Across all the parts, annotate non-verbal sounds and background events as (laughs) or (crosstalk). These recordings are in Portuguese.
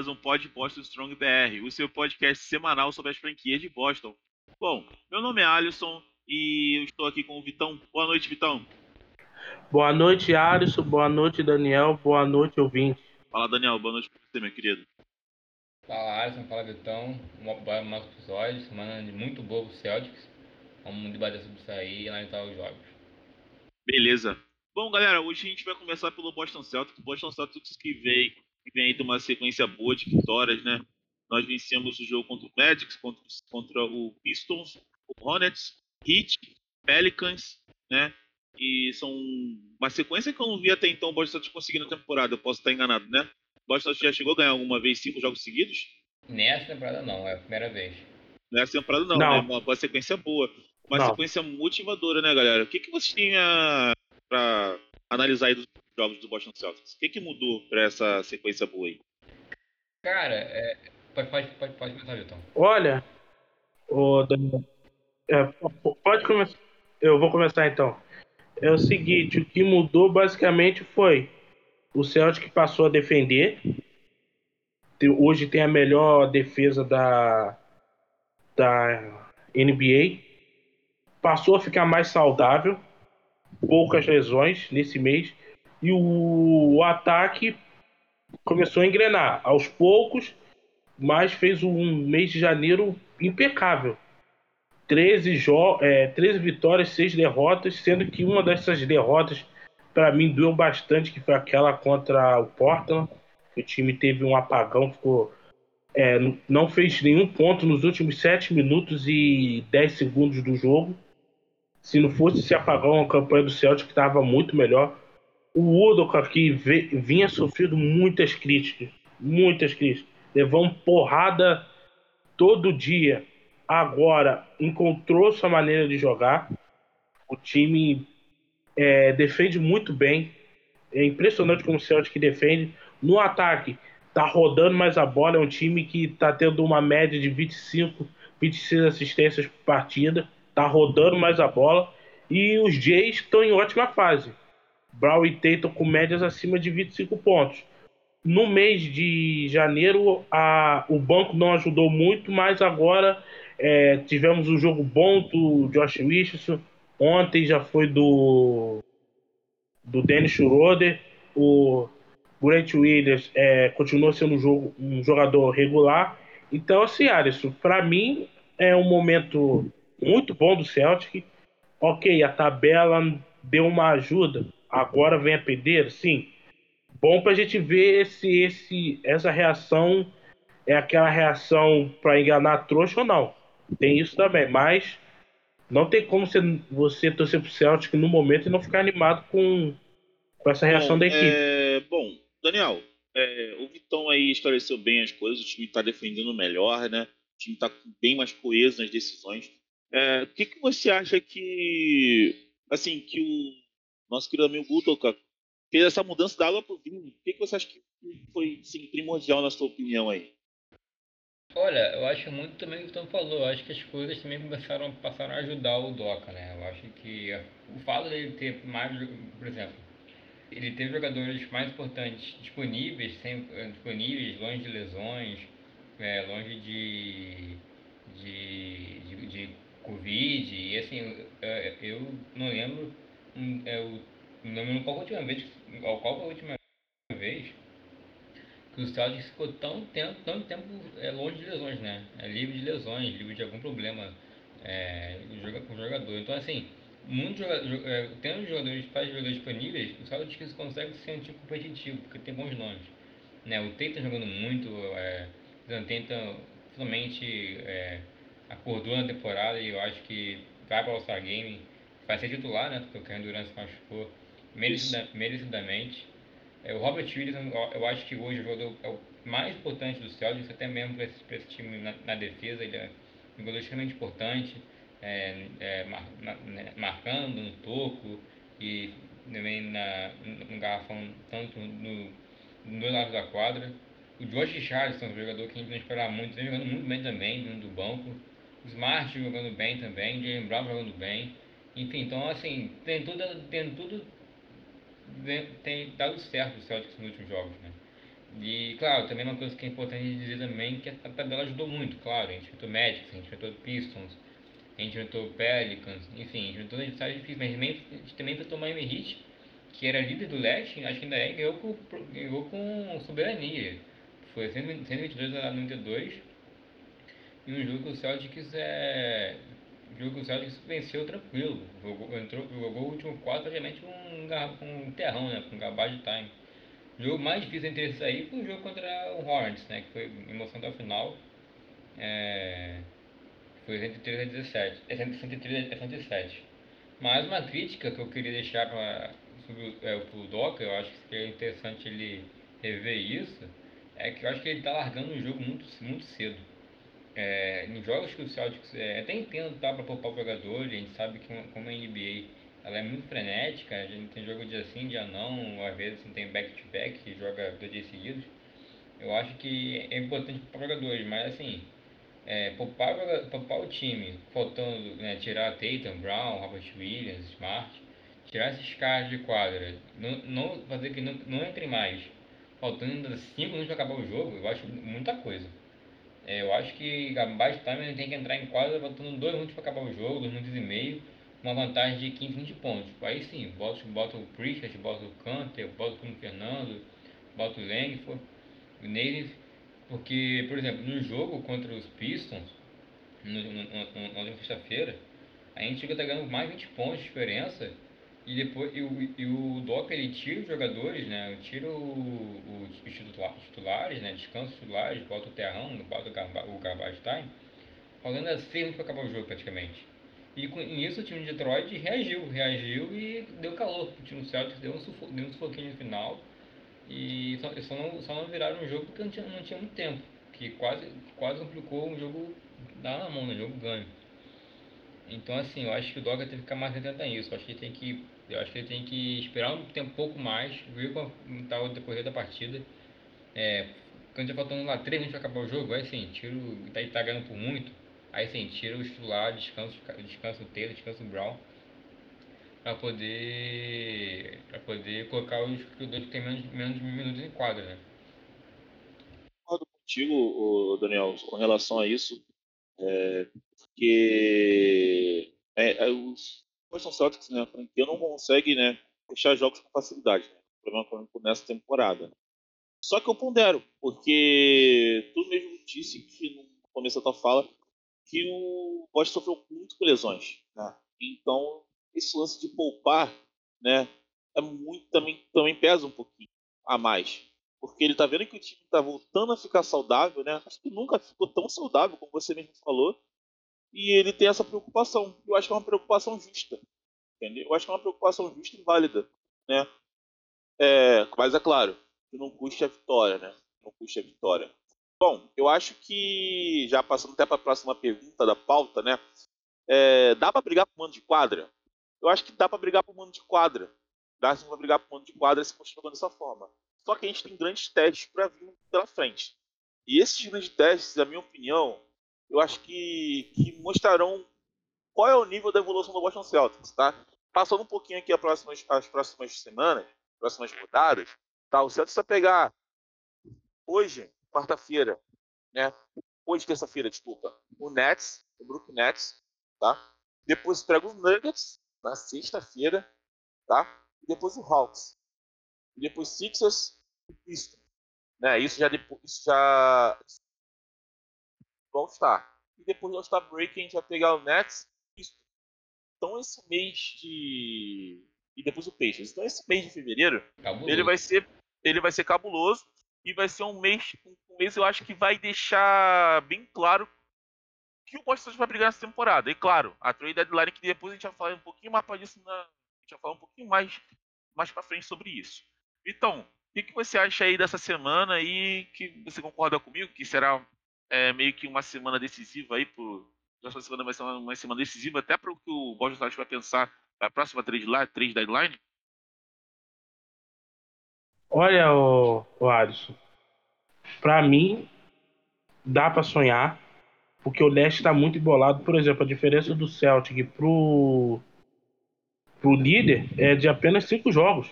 mais um Pod Boston Strong BR, o seu podcast semanal sobre as franquias de Boston. Bom, meu nome é Alisson e eu estou aqui com o Vitão. Boa noite, Vitão. Boa noite, Alisson. Boa noite, Daniel. Boa noite, ouvinte. Fala, Daniel. Boa noite pra você, meu querido. Fala, Alisson. Fala, Vitão. Um mais episódio. Semana muito boa pro Celtics. Vamos debater sobre isso aí e analisar os jogos. Beleza. Bom, galera, hoje a gente vai começar pelo Boston Celtics. O Boston Celtics que vem, que vem aí de uma sequência boa de vitórias, né? Nós vencemos o jogo contra o Magic, contra, contra o Pistons, o Hornets, Heat, Pelicans, né? E são uma sequência que eu não vi até então o Boston Celtics conseguir na temporada. Eu posso estar enganado, né? O Boston Celtics já chegou a ganhar alguma vez cinco jogos seguidos? Nessa temporada não, é a primeira vez. Nessa temporada não, não. né? Uma, uma sequência boa. Uma não. sequência motivadora, né, galera? O que, que vocês têm a para analisar aí dos jogos do Boston Celtics? O que, que mudou para essa sequência boa aí? Cara, é... pode, pode, pode, pode começar, Milton. Olha, o Daniel, é, pode começar. Eu vou começar então. É o seguinte, o que mudou basicamente foi o Celtic passou a defender. Hoje tem a melhor defesa da, da NBA. Passou a ficar mais saudável poucas lesões nesse mês e o, ataque começou a engrenar aos poucos, mas fez um mês de janeiro impecável. 13, jo é, 13 vitórias, 6 derrotas, sendo que uma dessas derrotas para mim doeu bastante, que foi aquela contra o Portland. O time teve um apagão, ficou é, não fez nenhum ponto nos últimos 7 minutos e 10 segundos do jogo. Se não fosse esse apagão, a campanha do Celtic estava muito melhor. O Udoka aqui vinha sofrendo muitas críticas, muitas críticas. Levou porrada todo dia. Agora encontrou sua maneira de jogar. O time é, defende muito bem. É impressionante como o Celtic defende. No ataque, tá rodando mais a bola. É um time que tá tendo uma média de 25, 26 assistências por partida tá rodando mais a bola. E os Jays estão em ótima fase. Brown e Tatum com médias acima de 25 pontos. No mês de janeiro, a, o banco não ajudou muito, mas agora é, tivemos um jogo bom do Josh Richardson. Ontem já foi do, do Dennis Schroeder. O Grant Williams é, continuou sendo um, jogo, um jogador regular. Então, assim, Alisson, para mim é um momento muito bom do Celtic. Ok, a tabela deu uma ajuda. Agora vem a pedreira, sim. Bom para a gente ver se esse, essa reação é aquela reação para enganar trouxa ou não. Tem isso também, mas não tem como você, você torcer pro Celtic no momento e não ficar animado com, com essa reação bom, da equipe. É, bom, Daniel, é, o Vitão aí esclareceu bem as coisas, o time está defendendo melhor, né? O time está bem mais coeso nas decisões. É, o que, que você acha que, assim, que o nosso querido amigo Gutoka fez essa mudança da água para o vinho? O que, que você acha que foi assim, primordial na sua opinião aí? Olha, eu acho muito também o que o Tom falou. Eu acho que as coisas também começaram passaram a ajudar o Doca, né? Eu acho que o fato dele ter mais, por exemplo, ele teve jogadores mais importantes disponíveis, sempre disponíveis, longe de lesões, é, longe de, de, de, de Covid, e assim, eu não lembro, eu não lembro qual a última vez, qual a última vez que o Celtics ficou tão tempo, tão tempo é, longe de lesões, né? É, livre de lesões, livre de algum problema é, com o jogador. Então, assim, muitos é, tendo jogadores, para jogadores disponíveis, o Celtics consegue um time competitivo, porque tem bons nomes. Né? O Tate tá jogando muito, é, tenta finalmente é, acordou na temporada e eu acho que vai para o All-Star Game, vai ser titular, né? Porque o Kevin Durant se machucou merecida, merecidamente. É, o Robert Williams, eu acho que hoje o jogador é o mais importante do Celtics, até mesmo para esse, esse, time na, na, defesa. Ele é um jogador extremamente importante, é, é, mar, na, né, marcando no toco e também na, no garrafão, tanto no, no dois lados da quadra. O Josh Richardson, um jogador que a gente não esperava muito, vem jogando muito bem também, vindo do banco. Smart jogando bem também, Jalen Brown jogando bem. Enfim, então assim, tem tudo, tem tudo tem dado certo o Celtics nos últimos jogos, né? E, claro, também uma coisa que é importante dizer também que a tabela ajudou muito, claro. A gente enfrentou Magic, a gente enfrentou Pistons, a gente enfrentou Pelicans, enfim, a gente enfrentou adversários difíceis, mas também, a gente também enfrentou Miami Heat, que era líder do leste, acho que ainda é, ganhou com, ganhou com soberania. Foi 122 a 92. E um jogo que o Celtics é. Um jogo que o Celtics venceu tranquilo. Jogou, entrou, jogou o último quarto praticamente um, um terrão, né? Com um garbage time. O jogo mais difícil entre esses aí foi o jogo contra o Hornets, né? Que foi emoção o final. É, foi 103 a 17. É 103 a 107. Mas uma crítica que eu queria deixar para é, o Doca, eu acho que é interessante ele rever isso, é que eu acho que ele está largando o jogo muito, muito cedo. É, nos jogos que o Celtics, é, até entendo tá, para poupar o jogador, a gente sabe que como a NBA ela é muito frenética, a gente tem jogo dia sim, dia não, às vezes tem back-to-back, -back, joga dois dias seguidos. Eu acho que é importante para jogadores, mas assim, é, poupar, poupar o time, faltando né, tirar Tatum, Brown, Robert Williams, Smart, tirar esses caras de quadra, não, não fazer que não, não entre mais, faltando 5 minutos para acabar o jogo, eu acho muita coisa. É, eu acho que abaixo do time ele tem que entrar em quadra faltando 2 minutos para acabar o jogo, 2 minutos e meio, uma vantagem de 15, 20 pontos. Aí sim, bota, bota o Pritchard, bota o Canter, bota o Bruno Fernando, bota o Langford, o Native, porque, por exemplo, no jogo contra os Pistons, no, no, no, na sexta-feira, a gente chega estar ganhando mais 20 pontos de diferença e depois e o, e o Doca ele tira os jogadores, né? Tira o, os titulares, né? Descansa os titulares, bota o terrão, bota o, garba, o garbage time, falando assim para acabar o jogo praticamente. E com isso o time de Detroit reagiu, reagiu e deu calor. O time do Celtics deu um, sufo, deu um sufoquinho no final. E só, só, não, só não viraram um jogo porque não tinha, não tinha muito tempo. Que quase, quase complicou um jogo dar na mão, né? jogo ganho. Então, assim, eu acho que o Doga tem que ficar mais atento a isso. Eu acho que ele tem que, eu acho que ele tem que esperar um tempo um pouco mais, ver como está o decorrer da partida. É, quando já faltando lá 3 minutos para acabar o jogo, aí sim, tira o. Tá, tá ganhando por muito. Aí sim, tira o titular, descansa, descansa o Taylor, descansa o Brown. Pra poder. para poder colocar os jogadores que tem menos, menos minutos em quadra, né? Concordo contigo, Daniel, com relação a isso. É, porque é, é, os Boston Celtics, né, a franquia não consegue né, fechar jogos com facilidade. Né, problema crônico nessa temporada. Só que eu pondero, porque tu mesmo disse que no começo da tua fala que o Boston sofreu muito com lesões. Né? Então, esse lance de poupar né, é muito, também, também pesa um pouquinho a mais. Porque ele tá vendo que o time tá voltando a ficar saudável, né? Acho que nunca ficou tão saudável, como você mesmo falou e ele tem essa preocupação. Eu acho que é uma preocupação justa. Entendeu? Eu acho que é uma preocupação justa e válida. Né? É, mas é claro, que não custe a vitória, né? Não custe a vitória. Bom, eu acho que, já passando até para a próxima pergunta da pauta, né? É, dá para brigar por mando de quadra? Eu acho que dá para brigar por mando de quadra. Dá para brigar por mando de quadra se continuar dessa forma. Só que a gente tem grandes testes para vir pela frente. E esses grandes testes, na minha opinião, eu acho que, que mostrarão qual é o nível da evolução do Boston Celtics, tá? Passando um pouquinho aqui as próximas, as próximas semanas, próximas rodadas, tá? O Celtics vai pegar hoje, quarta-feira, né? Hoje, terça-feira, desculpa, o Nets, o Brook Nets, tá? Depois pega os Nuggets na sexta-feira, tá? E depois o Hawks. E depois Sixers e Pistons. Né? Isso já depois, isso já do All-Star. E depois do All-Star Break a gente vai pegar o Nets Então esse mês de. E depois o Peixes. Então esse mês de fevereiro, cabuloso. ele vai ser. Ele vai ser cabuloso. E vai ser um mês. Um mês eu acho que vai deixar bem claro que o Boston vai brigar nessa temporada. E claro, a trade deadline que depois a gente vai falar um pouquinho mais para isso na. A gente vai falar um pouquinho mais, mais para frente sobre isso. Então, o que, que você acha aí dessa semana e que você concorda comigo que será é meio que uma semana decisiva aí pro. Próxima semana vai ser uma, uma semana decisiva até para o que o Boston vai pensar na próxima trade, trade deadline? Olha, o, o Alisson, para mim dá para sonhar, porque o leste está muito embolado. Por exemplo, a diferença do Celtic pro pro líder é de apenas cinco jogos,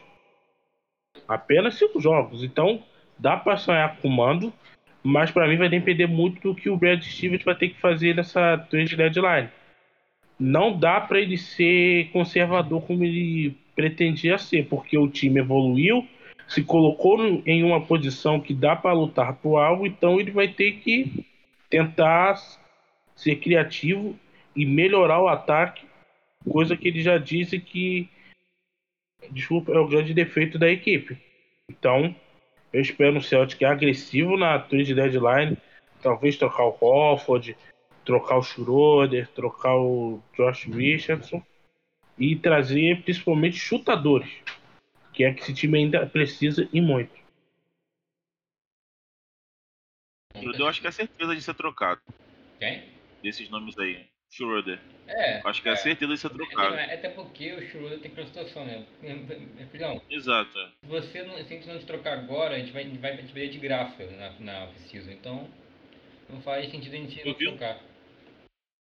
apenas cinco jogos. Então dá para sonhar com o mando, mas para mim vai depender muito do que o Brad Stevens vai ter que fazer nessa trade deadline. Não dá para ele ser conservador como ele pretendia ser, porque o time evoluiu, se colocou em uma posição que dá para lutar por algo, então ele vai ter que tentar ser criativo e melhorar o ataque, coisa que ele já disse que desculpa, é o grande defeito da equipe. Então, eu espero um Celtic agressivo na trade deadline, talvez trocar o Hofford, trocar o Schroeder, trocar o Josh Richardson e trazer principalmente chutadores, que é que esse time ainda precisa e muito. Eu acho que é certeza de ser trocado. Quem? Desses nomes aí. Schroeder. É. Acho que é, é certeza de ser trocado. É, até porque o Schroeder tem aquela situação, né? (laughs) Filhão. Exato. Se, você não, se a gente não te trocar agora, a gente vai, vai te ver de graça na, na off-season. Então, não faz sentido a gente Eu não vi trocar.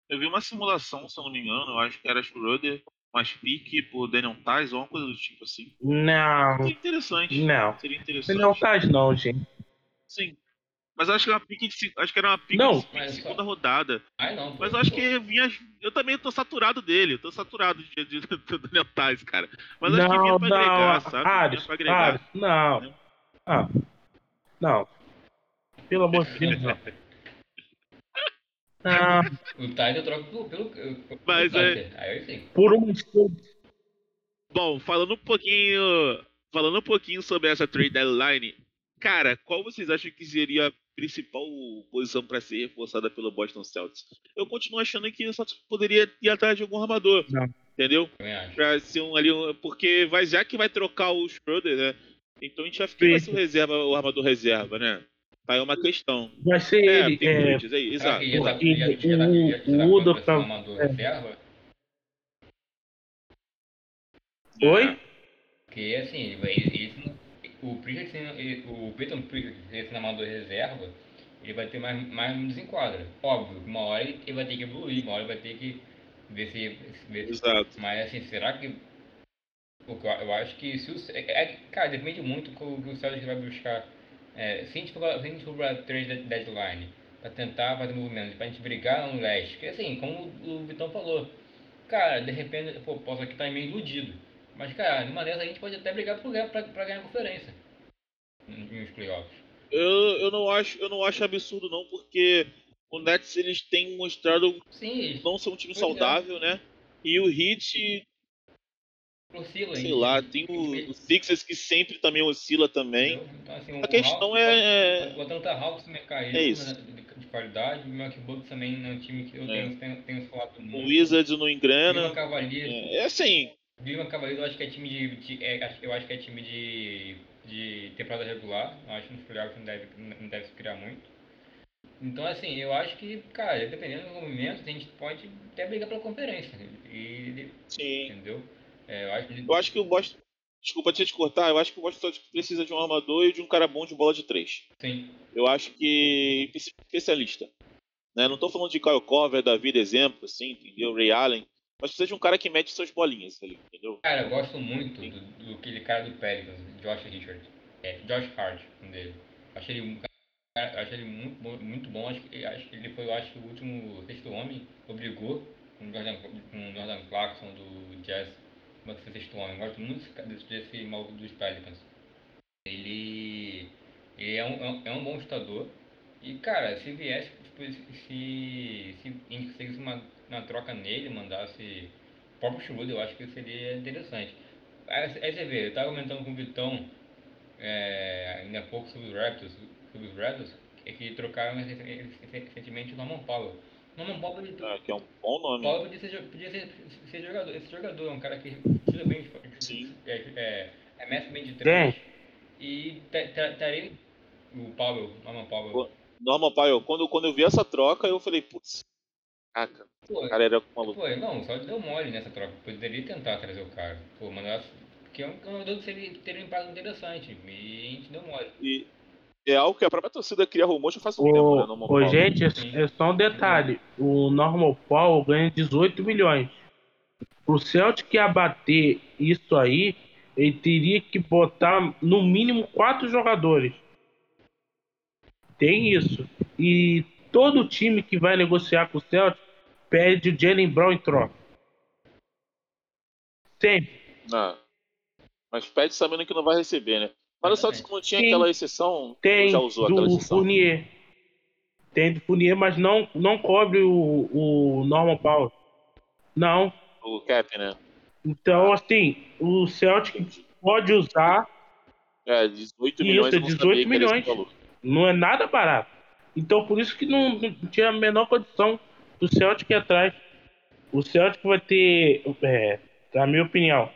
Eu vi uma simulação, se eu não me engano, eu acho que era Schroeder, mais pique por Daniel Tais ou uma coisa do tipo assim. Não, Seria interessante. não. Seria interessante. Não tá não, gente. Sim. Mas eu acho que era uma pique de, acho que era uma pique Não. de, de Mas só- segunda rodada. Ai, não. Mas eu acho que vinha. Eu também tô saturado dele. Eu tô saturado de, de, (laughs) do Daniel Tais, cara. Mas acho que vinha não, pra não, agregar, sabe? Ares, Vinha agregar. Ares, não. Ah, não. Pelo amor de Deus, não. (laughs) Ah, O Tyler eu troco pelo. pelo, pelo Mas é-. Aí por um escudo. Bom, falando um pouquinho. Falando um pouquinho sobre essa trade deadline, cara, qual vocês acham que seria a principal posição para ser reforçada pelo Boston Celtics? Eu continuo achando que o Celtics poderia ir atrás de algum armador. Não. Entendeu? Pra ser um ali. um- Porque vai, já que vai trocar o Schroeder, né? Então a gente vai ficar o reserva, o armador reserva, né? Tá aí uma questão. Vai ser É, ele. tem É, Bridges aí, exato. tá, tá- o- Udo tá- é. reserva? Oi? Porque assim, ele, vai- ele, ele- o Pritchard, o Peyton Pritchard sendo amador reserva, ele vai ter mais, mais um desenquadra. Óbvio, uma hora ele vai ter que evoluir, uma hora ele vai ter que ver se. Ver se Exato. mas assim, será que. Porque eu eu acho que se o. É, é- cara, depende muito do que o- que Celtics vai buscar. É, se a gente for, se a gente for pra trade de- deadline, pra tentar fazer movimentos, pra gente brigar no leste, porque assim, como o Vitão falou, cara, de repente, pô, posso aqui estar meio iludido. Mas, cara, numa dessas a gente pode até brigar pra, pra, pra ganhar a conferência. Nos playoffs. Eu, eu, não acho, eu não acho absurdo, não, porque o Nets eles têm mostrado Sim, não ser um time é. saudável, né? E o Heat, oscilam. sei lá, tem o, o Sixers que sempre também oscila também. Então, assim, A o questão Hawks- é. O Atlanta Hawks também caiu É isso. né, de, de qualidade. O Milwaukee Bucks também é um time que eu É. tenho, tenho, tenho falado O muito. Wizards não. Cavaliers, É, é assim, Cleveland Cavaliers eu acho que é time de, de- é, eu acho que é time de, de temporada regular. Eu acho que nos playoffs não deve, não deve se criar muito. Então assim, eu acho que, cara, dependendo do movimento, a gente pode até brigar pela conferência. E, sim. entendeu? É, eu acho que Eu acho que o Boston. Desculpa te cortar, eu acho que o Boston Celtics precisa de um armador e de um cara bom de bola de três. sim. Eu acho que de especialista. Né? Não tô falando de Kyle Corver da vida, exemplo, assim, entendeu? Ray Allen. Mas precisa de um cara que mete suas bolinhas ali, entendeu? Cara, eu gosto muito do, do aquele cara do Pelicans, Josh Richard. É, Josh Hart, nome dele. Acho ele um cara, acho ele muito bom, muito bom. Acho que acho que ele foi, acho, o último sexto homem, obrigou com o Jordan, com o Jordan Clarkson do Jazz para ser sexto homem. Eu gosto muito desse, desse, maluco dos Pelicans. Ele, ele é, um, é um- é um bom chutador. E cara, se viesse, tipo, se, se, se conseguisse uma, uma troca nele, mandasse o próprio Schroeder, eu acho que seria interessante. Aí, aí você vê, eu tava comentando com o Vitão é, ainda há pouco sobre os Raptors, sobre os Raptors, é que trocaram recen- recentemente o Norman Powell. Norman Powell, ele, Ah, que é um bom nome. Paulo podia ser, podia ser, ser jogador. Esse jogador é um cara que tira bem, de- Sim. é, é, arremessa bem de três. E o Powell, Norman Powell. Pô, Norman Powell, quando, quando eu vi essa troca, eu falei, putz, caraca, Pô, o cara era maluco. pô, não, só deu mole nessa troca. Poderia tentar trazer o cara. Pô, mandar. Porque é um jogador que seria, teria um impacto interessante. E a gente deu mole. E é algo que a própria torcida cria rumor já faz um tempo, né? Ô, Powell. gente, é, é só um detalhe. O Normal Paul ganha 18 milhões. O Celtic abater isso aí, ele teria que botar no mínimo quatro jogadores. Tem isso. E todo time que vai negociar com o Celtic pede o Jalen Brown em troca. Sempre. Ah. Mas pede sabendo que não vai receber, né? Mas o Celtics não tinha Sim. aquela exceção? Tem Já usou aquela do exceção? Fournier. Tem do Fournier, mas não, não cobre o, o Norman Powell. Não. O cap, né? Então, assim, o Celtic pode usar, É, 18 Isso, milhões. eu não 18 sabia que era esse milhões. não é nada barato. Então, por isso que não, não tinha a menor condição do Celtic ir atrás. O Celtic vai ter, é, na minha opinião,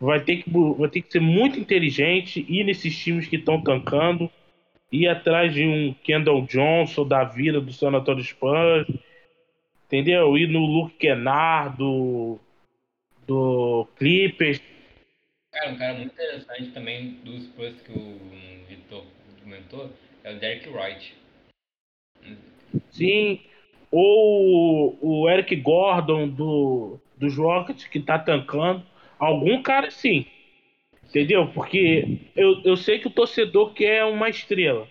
vai ter, que, vai ter que ser muito inteligente, ir nesses times que estão tancando, ir atrás de um Kendall Johnson da vida do San Antonio Spurs, entendeu? Ir no Luke Kennard do, do Clippers, Cara, um cara muito interessante também dos Spurs que o Vitor comentou é o Derek Wright. Sim, ou o Eric Gordon do, dos Rockets que tá tancando. Algum cara sim. Entendeu? Porque eu, eu sei que o torcedor quer uma estrela.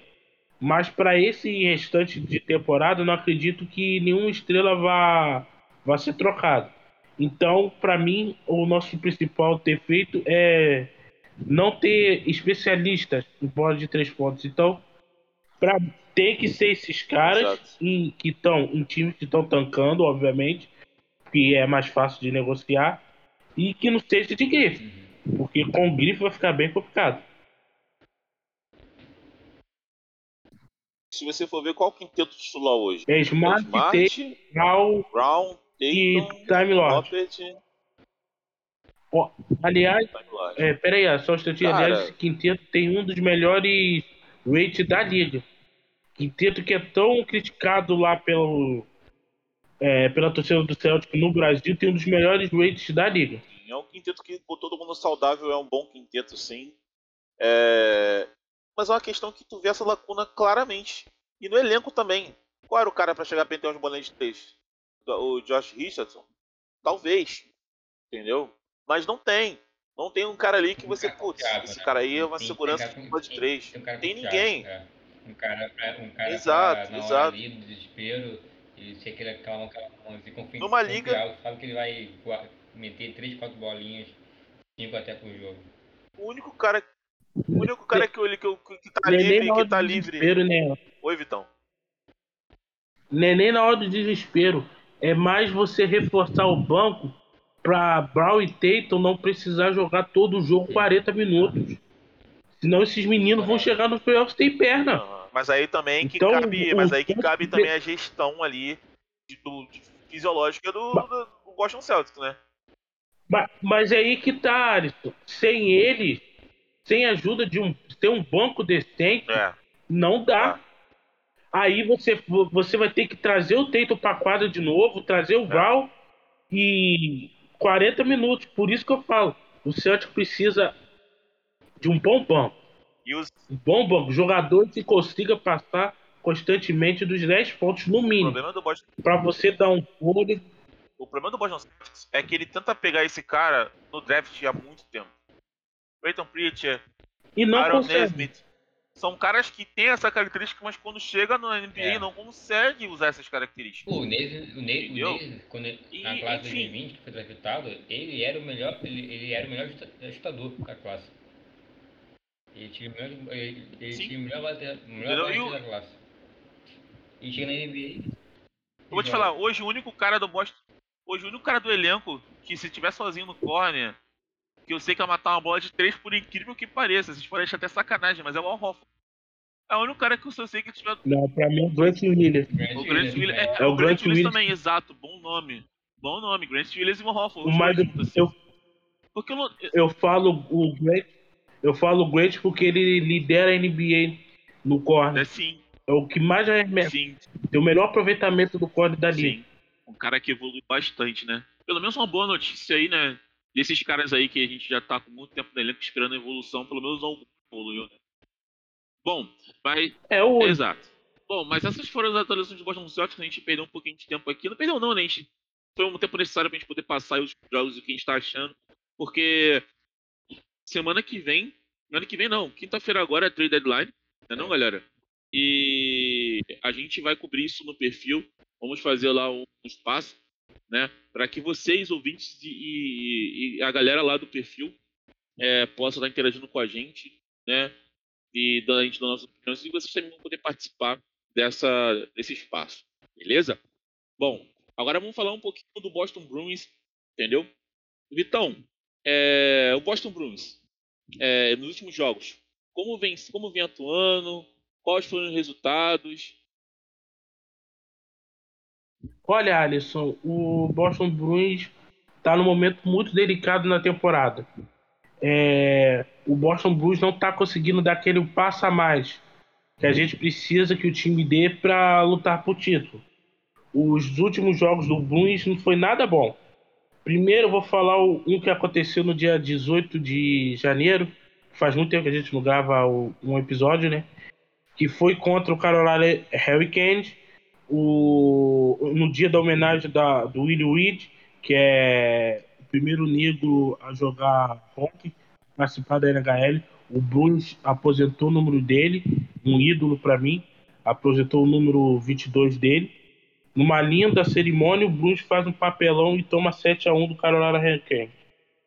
Mas para esse restante de temporada, eu não acredito que nenhuma estrela vá, vá ser trocada. Então, para mim, o nosso principal defeito é não ter especialistas em bola de três pontos. Então, pra, tem que ser esses caras em- que estão em times que estão tancando, obviamente, que é mais fácil de negociar, e que não seja de grife, porque com grife vai ficar bem complicado. Se você for ver qual o quinteto titular hoje? É É Smart, Tate, Smart, Brown Brown, e Time Lord. Lopet, Ó, Aliás, é, peraí, só um instantinho. Cara. Aliás, esse quinteto tem um dos melhores rates da liga. Quinteto que é tão criticado lá pelo, é, pela torcida do Celtic no Brasil, tem um dos melhores rates da liga. É um quinteto que, com todo mundo saudável, é um bom quinteto, sim. É... Mas é uma questão que tu vê essa lacuna claramente. E no elenco também. Qual era o cara pra chegar pra ter uns bolinhos de três? O Josh Richardson? Talvez. Entendeu? Mas não tem. Não tem um cara ali que você, putz, esse né? cara aí é uma Tem- segurança de bola de três. um cara Tem ninguém. Um cara pra, um cara Exato, pra, na exato. ali do desespero e ser aquele aquela, aquela se confi- Numa liga- sabe que ele vai meter 3, 4 bolinhas, 5 até por jogo. O único cara. O único cara que, que, eu- que tá nem livre, que tá livre. desespero, né? Oi, Vitão. Não é nem na hora do desespero. É mais você reforçar o banco pra Brown e Tatum não precisar jogar todo o jogo 40 minutos. Senão esses meninos vão chegar no playoffs sem perna. Mas aí também que Então, cabe, mas aí que cabe também a gestão ali de- do, de- fisiológica do, Ba- do, do Boston Celtics, né? Ma- Mas é aí que tá, Alisson. Sem eles, sem a ajuda de um, ter um banco decente, É. não dá. Ah. Aí você, você vai ter que trazer o Tatum pra quadra de novo, trazer o Val e 40 minutos. Por isso que eu falo, o Celtic precisa de um bom banco. E os, Um bom banco. Jogador que consiga passar constantemente dos 10 pontos no mínimo. Boston, Pra você dar um fôlego. o problema do Boston Celtics é que ele tenta pegar esse cara no draft há muito tempo. Brayton Pritchard, E não Aaron consegue. Nesmith, são caras que têm essa característica, mas quando chega na NBA É. não consegue usar essas características. O Neves, o o quando ele, E, na classe enfim. 2020 que foi draftado, ele era o melhor, ele, ele era o melhor chutador da classe. Ele tinha o melhor, ele, ele Sim. tinha o melhor bater, melhor bater E o- da classe. E chega na NBA. Eu vou te falar, hoje o único cara do Boston. Hoje o único cara do elenco que se tiver sozinho no corner, que eu sei que vai matar uma bola de três, por incrível que pareça. Vocês podem achar até sacanagem, mas é o Al Hoffman. É o único cara que eu sei que tiver. Não, pra mim é o Grant Williams. O Grant Williams. É, É o o Grant Grant Williams também, exato. Bom nome. Bom nome. Grant Williams e o Hoffman. O os mais, dois juntos, assim. eu, Porque eu não. eu falo o Grant. Eu falo o Grant porque ele lidera a NBA no corner. É sim, É o que mais arremessa. sim, Tem o melhor aproveitamento do corner da liga. sim. Um cara que evolui bastante, né? Pelo menos uma boa notícia aí, né? Desses caras aí que a gente já tá com muito tempo no elenco esperando a evolução, pelo menos algum evoluiu, né? Bom, mas É o Exato. Bom, mas essas foram as atualizações do Boston Celtics. A gente perdeu um pouquinho de tempo aqui. Não perdeu, não, né? A gente foi um tempo necessário pra gente poder passar os jogos e o que a gente tá achando. Porque semana que vem. Semana que vem não. Quinta-feira agora é trade deadline. Não é não, galera? E a gente vai cobrir isso no perfil. Vamos fazer lá um espaço, né? Para que vocês, ouvintes e, e, e, a galera lá do perfil é, possa estar interagindo com a gente, né? E da gente das nossas opiniões e vocês também vão poder participar dessa, desse espaço. Beleza? Bom, agora vamos falar um pouquinho do Boston Bruins, entendeu? Vitão, é, o Boston Bruins, é, nos últimos jogos, como vem, como vem atuando? Quais foram os resultados? Olha, Alisson, o Boston Bruins está num momento muito delicado na temporada. É, o Boston Bruins não está conseguindo dar aquele passo a mais que a gente precisa que o time dê para lutar por título. Os últimos jogos do Bruins não foi nada bom. Primeiro eu vou falar um que aconteceu no dia 18 de janeiro. Faz muito tempo que a gente não grava um episódio, né? Que foi contra o Carolina Hurricanes o, no dia da homenagem da, do Willie Reed, que é o primeiro negro a jogar hockey, participar da NHL. O Bruins aposentou o número dele, um ídolo para mim, aposentou o número 22 dele. Numa linda cerimônia, o Bruins faz um papelão e toma 7 a 1 do Carolina Hurricanes.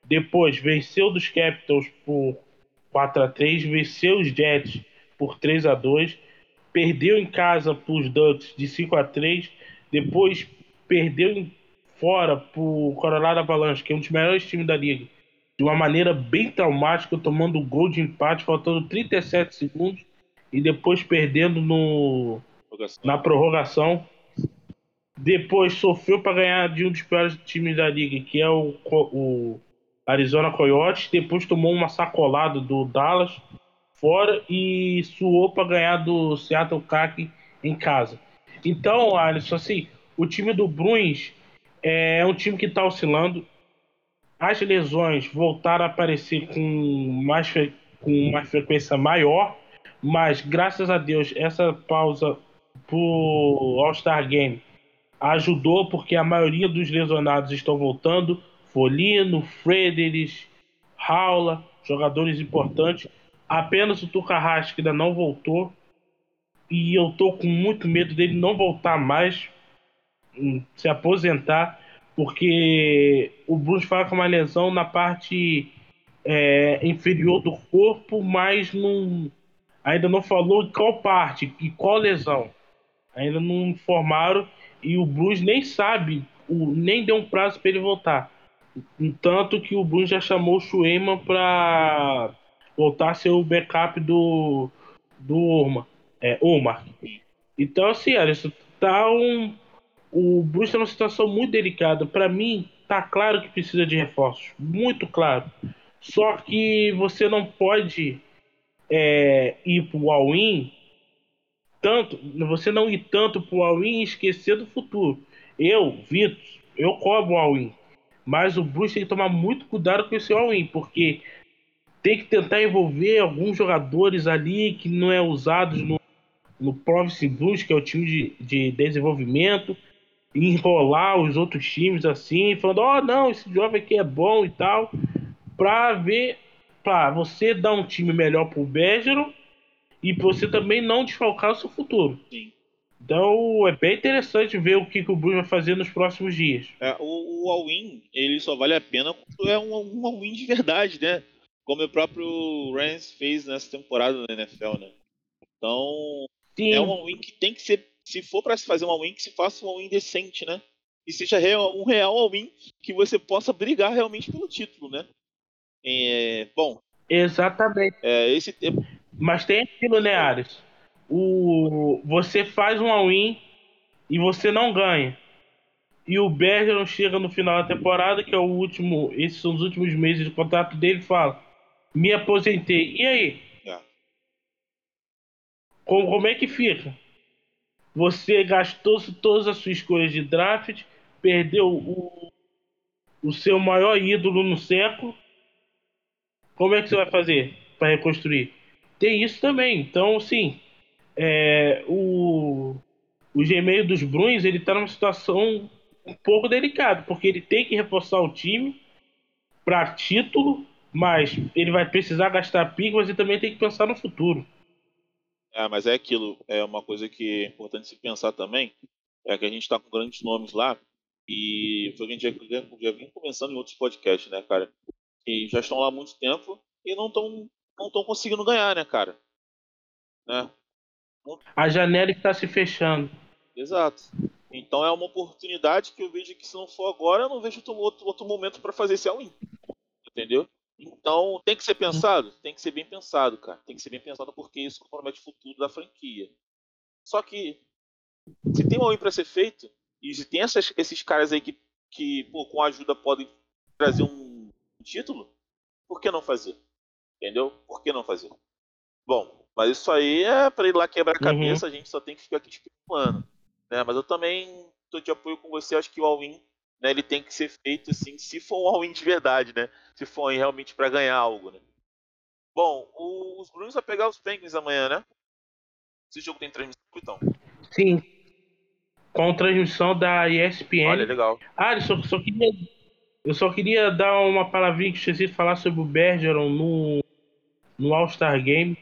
Depois, venceu dos Capitals por 4 a 3 venceu os Jets por 3 a 2 perdeu em casa para os Ducks de 5 a 3 depois perdeu fora para o Colorado Avalanche, que é um dos melhores times da liga, de uma maneira bem traumática, tomando o gol de empate, faltando 37 segundos, e depois perdendo no, na prorrogação. Depois sofreu para ganhar de um dos piores times da liga, que é o, o Arizona Coyotes. Depois tomou uma sacolada do Dallas fora e suou para ganhar do Seattle Kraken em casa. Então, Alisson, assim, o time do Bruins é um time que está oscilando. As lesões voltaram a aparecer com mais, com uma frequência maior, mas graças a Deus essa pausa pro All-Star Game ajudou porque a maioria dos lesionados estão voltando. Folino, Fredericks, Raula, jogadores importantes Apenas o Tucarrasco ainda não voltou. E eu tô com muito medo dele não voltar mais, hum, se aposentar, porque o Bruce fala com uma lesão na parte é, inferior do corpo, mas não, ainda não falou qual parte e qual lesão. Ainda não informaram e o Bruce nem sabe, o, nem deu um prazo para ele voltar. Tanto que o Bruce já chamou o Schueman para voltar a ser o backup do, do Omar. É, Omar. Então, assim, Alisson, tá um. O Bruce tá numa situação muito delicada. Para mim, tá claro que precisa de reforços. Muito claro. Só que você não pode é, ir pro all-in tanto. Você não ir tanto pro all-in e esquecer do futuro. Eu, Vitor, eu cobro o all-in. Mas o Bruce tem que tomar muito cuidado com esse all-in, porque tem que tentar envolver alguns jogadores ali que não é usados no, no Province Blues, que é o time de, de desenvolvimento, enrolar os outros times assim, falando, ó, oh, não, esse jovem aqui é bom e tal, para ver, para você dar um time melhor pro Bergeron e você também não desfalcar o seu futuro. Sim. Então é bem interessante ver o que, que o Bruce vai fazer nos próximos dias. É, o, o all-in, ele só vale a pena quando é um, um all-in de verdade, né? como o próprio Rams fez nessa temporada na NFL, né? Então, Sim. é um all-in que tem que ser, se for para se fazer um all-in, que se faça um all-in decente, né? E seja real, um real all-in que você possa brigar realmente pelo título, né? É, bom. Exatamente. É, esse Mas tem aquilo, né, Ares? O, você faz um all-in e você não ganha. E o Bergeron chega no final da temporada, que é o último, esses são os últimos meses de contrato dele, fala: me aposentei. E aí? É. Como, como é que fica? Você gastou todas as suas escolhas de draft, perdeu o, o seu maior ídolo no século. Como é que você vai fazer para reconstruir? Tem isso também. Então, sim, é, o, o Gmail dos Bruins ele está numa situação um pouco delicada, porque ele tem que reforçar o time para título mas ele vai precisar gastar pique, mas ele também tem que pensar no futuro. É, mas é aquilo, é uma coisa que é importante se pensar também, é que a gente está com grandes nomes lá, e foi o que a gente já, já, vinha conversando em outros podcasts, né, cara? Que já estão lá há muito tempo e não estão não estão conseguindo ganhar, né, cara? Né? A janela está se fechando. Exato. Então é uma oportunidade que eu vejo que se não for agora, eu não vejo outro, outro momento para fazer esse all-in. Entendeu? Então tem que ser pensado? Tem que ser bem pensado, cara. Tem que ser bem pensado porque isso compromete o futuro da franquia. Só que se tem um all-in para ser feito, e se tem essas, esses caras aí que, que pô, com ajuda podem trazer um título, por que não fazer? Entendeu? Por que não fazer? Bom, mas isso aí é para ir lá quebrar a uhum. cabeça, uhum. a gente só tem que ficar aqui especulando. Né? Mas eu também estou de apoio com você, acho que o all-in né, ele tem que ser feito assim, se for um all-in de verdade, né? Se for realmente para ganhar algo, né? Bom, o, os Bruins vai pegar os Penguins amanhã, né? Esse jogo tem transmissão, então? Sim. Com transmissão da ESPN. Olha, legal. Ah, eu só, só queria, eu só queria dar uma palavrinha que esqueci de falar sobre o Bergeron no, no All-Star Game.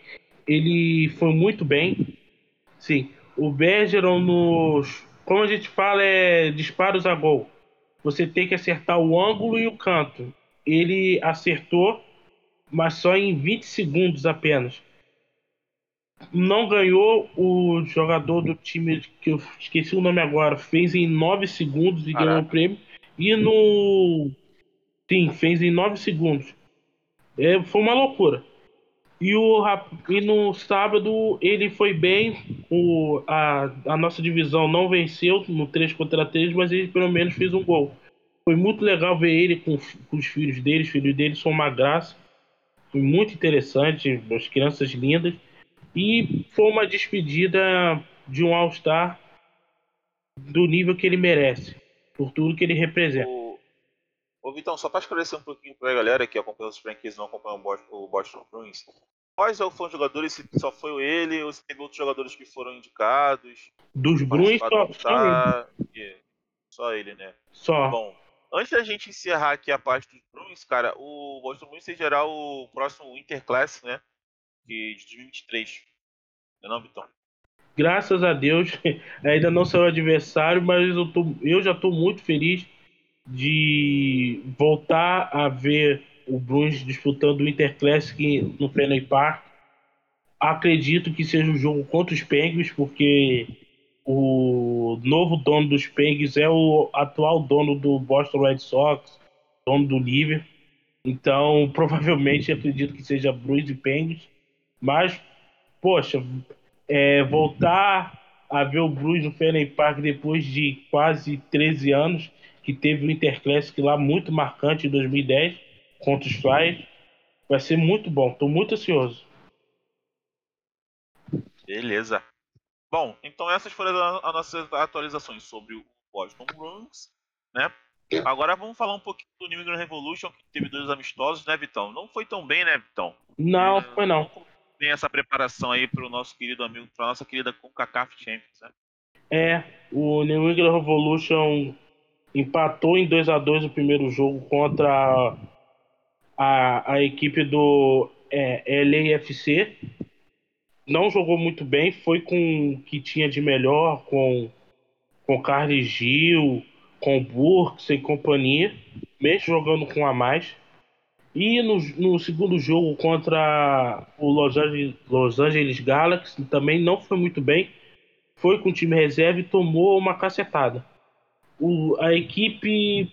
Ele foi muito bem. Sim. O Bergeron nos. Como a gente fala, é disparos a gol. Você tem que acertar o ângulo e o canto. Ele acertou, mas só em 20 segundos apenas. Não ganhou o jogador do time que eu esqueci o nome agora. Fez em 9 segundos e Caraca. ganhou o prêmio. E no. Sim, fez em 9 segundos. É, foi uma loucura. E, o, e no sábado ele foi bem. O, a, a nossa divisão não venceu no 3 contra 3, mas ele pelo menos fez um gol. Foi muito legal ver ele com, com os filhos dele. Os filhos dele são uma graça. Foi muito interessante. As crianças lindas. E foi uma despedida de um All-Star do nível que ele merece, por tudo que ele representa. Ô, Vitão, só para esclarecer um pouquinho para a galera que acompanha os franquias e não acompanha o Boston Bruins, quais foram os jogadores, se só foi ele ou se teve outros jogadores que foram indicados? Dos Bruins, só, só, ele. só ele, né? Só. Bom, antes da gente encerrar aqui a parte dos Bruins, cara, o Boston Bruins será o próximo Interclass, né? De 2023. Não é não, Vitão? Graças a Deus, (laughs) ainda não sou adversário, mas eu, tô, eu já estou muito feliz de voltar a ver o Bruins disputando o Interclassic no Fenway Park. Acredito que seja um jogo contra os Penguins, porque o novo dono dos Penguins é o atual dono do Boston Red Sox, dono do Liverpool. Então, (laughs) provavelmente acredito que seja Bruins e Penguins. Mas, poxa, é, voltar a ver o Bruins no Fenway Park depois de quase 13 anos que teve o Interclassic lá muito marcante em 2010 contra os Flyers. Vai ser muito bom, estou muito ansioso. Beleza. Bom, então essas foram as nossas atualizações sobre o Boston Bruins, né? Agora vamos falar um pouquinho do New England Revolution, que teve dois amistosos, né, Vitão? Não foi tão bem, né, Vitão? Não, é, foi não. Tem essa preparação aí para o nosso querido amigo, para nossa querida CONCACAF Champions, né? É, o New England Revolution empatou em 2 a 2 o primeiro jogo contra a, a equipe do é, LAFC. Não jogou muito bem, foi com o que tinha de melhor, com, com Carlos Gil, com Burks e companhia, mesmo jogando com a mais. E no, no segundo jogo contra o Los Angeles, Los Angeles Galaxy também não foi muito bem. Foi com o time reserva e tomou uma cacetada o, a equipe,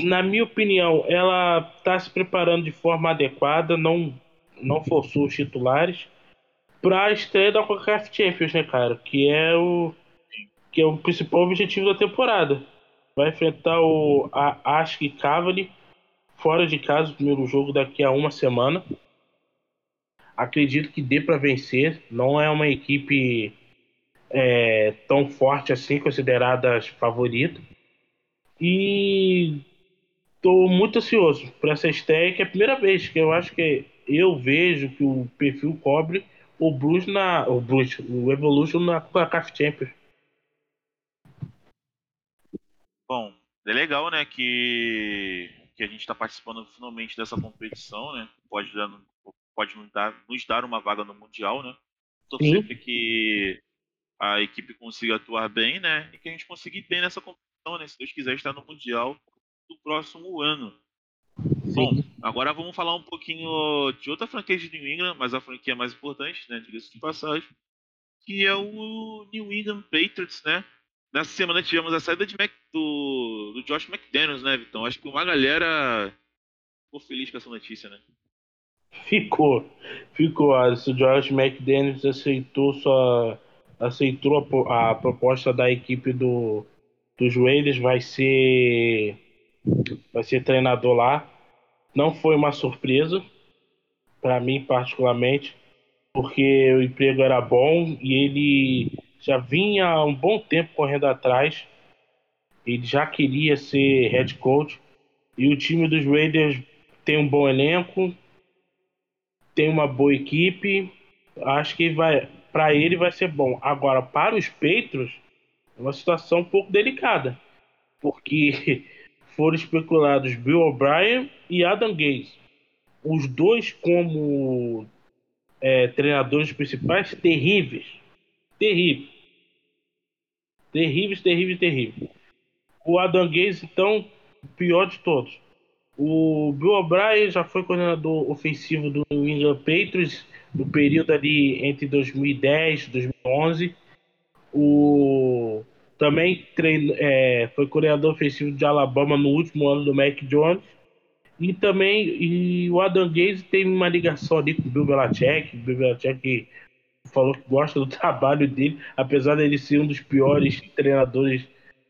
na minha opinião, ela está se preparando de forma adequada, não, não forçou os titulares para a estreia da CONCACAF Champions, né, cara? Que é o que é o principal objetivo da temporada. Vai enfrentar o a Ask Cavalry fora de casa, o primeiro jogo daqui a uma semana. Acredito que dê para vencer. Não é uma equipe é, tão forte assim, considerada favorita. E estou muito ansioso para essa estreia, que é a primeira vez que eu acho que eu vejo que o perfil cobre o Blues na. O Blues, o Evolution na CAF Champions. Bom, é legal, né, que, que a gente está participando finalmente dessa competição, né? Pode, dar, pode nos, dar, nos dar uma vaga no Mundial, né? torcer para que a equipe consiga atuar bem, né? E que a gente consiga ir bem nessa competição, né? Se Deus quiser estar no Mundial do próximo ano. Bom, agora vamos falar um pouquinho de outra franquia de New England, mas a franquia mais importante, né? Diga-se de passagem, que é o New England Patriots, né? Nessa semana tivemos a saída de Mac, do, do Josh McDaniels, né, Vitão? Acho que uma galera ficou feliz com essa notícia, né? Ficou. Ficou. O Josh McDaniels aceitou sua aceitou a, a, proposta da equipe do, dos Raiders, vai ser vai ser treinador lá. Não foi uma surpresa para mim particularmente, porque o emprego era bom e ele já vinha há um bom tempo correndo atrás. Ele já queria ser head coach e o time dos Raiders tem um bom elenco, tem uma boa equipe. Acho que vai para ele vai ser bom. Agora, para os Patriots, uma situação um pouco delicada, porque (laughs) foram especulados Bill O'Brien e Adam Gaze. Os dois como é, treinadores principais terríveis. Terríveis. Terríveis, terríveis, terríveis. O Adam Gaze, então, pior de todos. O Bill O'Brien já foi coordenador ofensivo do New England Patriots no período ali entre 2010 e 2011. O também treino, é, foi coordenador ofensivo de Alabama no último ano do Mac Jones. E também e o Adam Gaze tem uma ligação ali com o Bill Belichick. O Bill Belichick falou que gosta do (laughs) trabalho dele, apesar dele ser um dos piores treinadores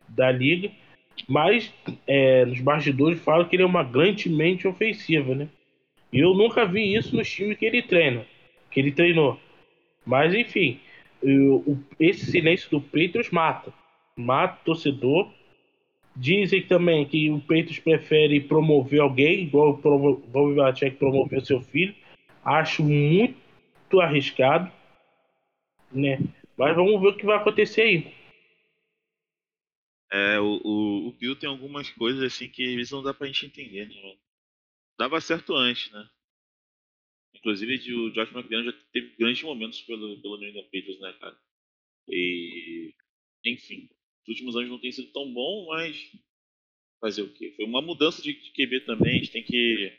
da liga. Mas é, nos bastidores falam que ele é uma grande mente ofensiva, né? E eu nunca vi isso no time que ele treina que ele treinou. Mas enfim, eu, esse silêncio do Patriots mata. Mata o torcedor. Dizem também que o Patriots prefere promover alguém, igual o Belichick promoveu seu filho. Acho muito arriscado. Né? Mas vamos ver o que vai acontecer aí. É, o, o, o Bill tem algumas coisas assim que vezes não dá pra gente entender, né? Dava certo antes, né? Inclusive, o Josh McDaniels já teve grandes momentos pelo, pelo New England Patriots, né, cara? E, enfim, os últimos anos não tem sido tão bom, mas fazer o quê? Foi uma mudança de, de QB também, a gente tem que,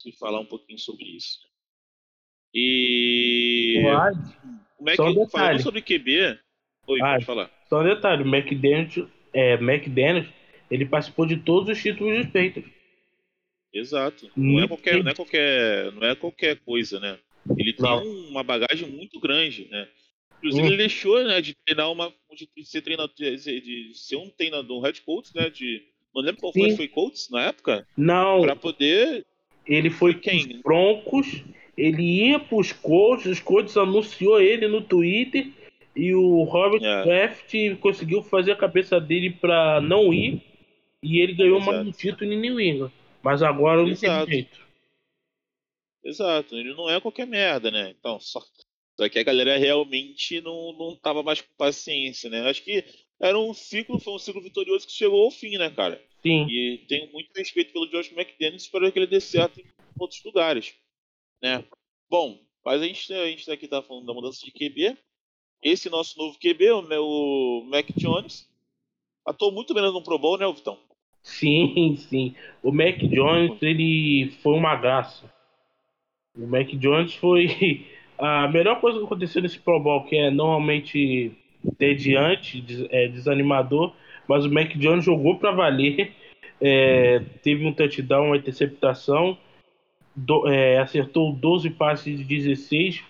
que, falar um pouquinho sobre isso. E. Como é que um falando sobre QB. Oi, ah, pode falar. Só um detalhe, o McDaniels, é, McDaniels, ele participou de todos os títulos dos Patriots. Exato. Não é qualquer, não é qualquer, não é qualquer coisa, né? Ele tem não. uma bagagem muito grande, né? Inclusive hum. ele deixou, né, de treinar uma, de ser treinador, de, de ser um treinador, um head coach, né? De, não lembro qual foi, foi coach na época. Não. Para poder. Ele foi quem? Broncos. Ele ia para os coaches, os coaches anunciou ele no Twitter e o Robert é. Kraft conseguiu fazer a cabeça dele para não ir e ele ganhou Exato. um título em New England. Mas agora não Exato. tem jeito. Exato, ele não é qualquer merda, né? Então, só, só que a galera realmente não, não tava mais com paciência, né? Acho que era um ciclo, foi um ciclo vitorioso que chegou ao fim, né, cara? Sim. E tenho muito respeito pelo Josh McDaniels, espero que ele dê certo em outros lugares, né? Bom, mas a gente, a gente aqui tá falando da mudança de QB. Esse nosso novo QB, o meu Mac Jones, atuou muito bem no Pro Bowl, né, Vitão? Sim, (laughs) sim. O Mac Jones, ele foi uma graça. O Mac Jones foi a melhor coisa que aconteceu nesse Pro Bowl, que é normalmente tediante, é, desanimador, mas o Mac Jones jogou para valer. É, teve um touchdown, uma interceptação, do, é, acertou 12 passes de 16